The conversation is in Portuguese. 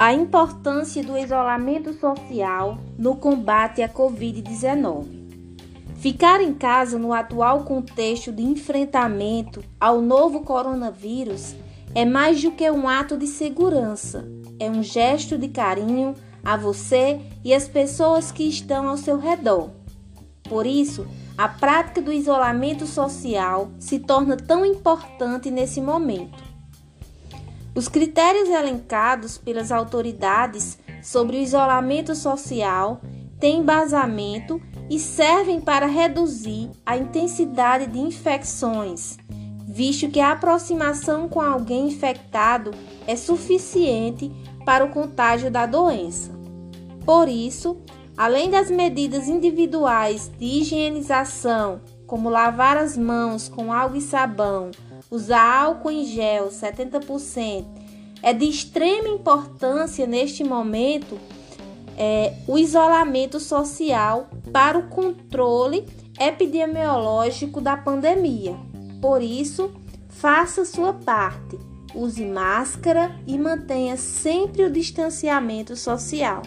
A importância do isolamento social no combate à Covid-19. Ficar em casa no atual contexto de enfrentamento ao novo coronavírus é mais do que um ato de segurança, é um gesto de carinho a você e as pessoas que estão ao seu redor. Por isso, a prática do isolamento social se torna tão importante nesse momento. Os critérios elencados pelas autoridades sobre o isolamento social têm embasamento e servem para reduzir a intensidade de infecções, visto que a aproximação com alguém infectado é suficiente para o contágio da doença. Por isso, além das medidas individuais de higienização, como lavar as mãos com água e sabão, usar álcool em gel 70%, é de extrema importância neste momento é, o isolamento social para o controle epidemiológico da pandemia. Por isso, faça sua parte, use máscara e mantenha sempre o distanciamento social.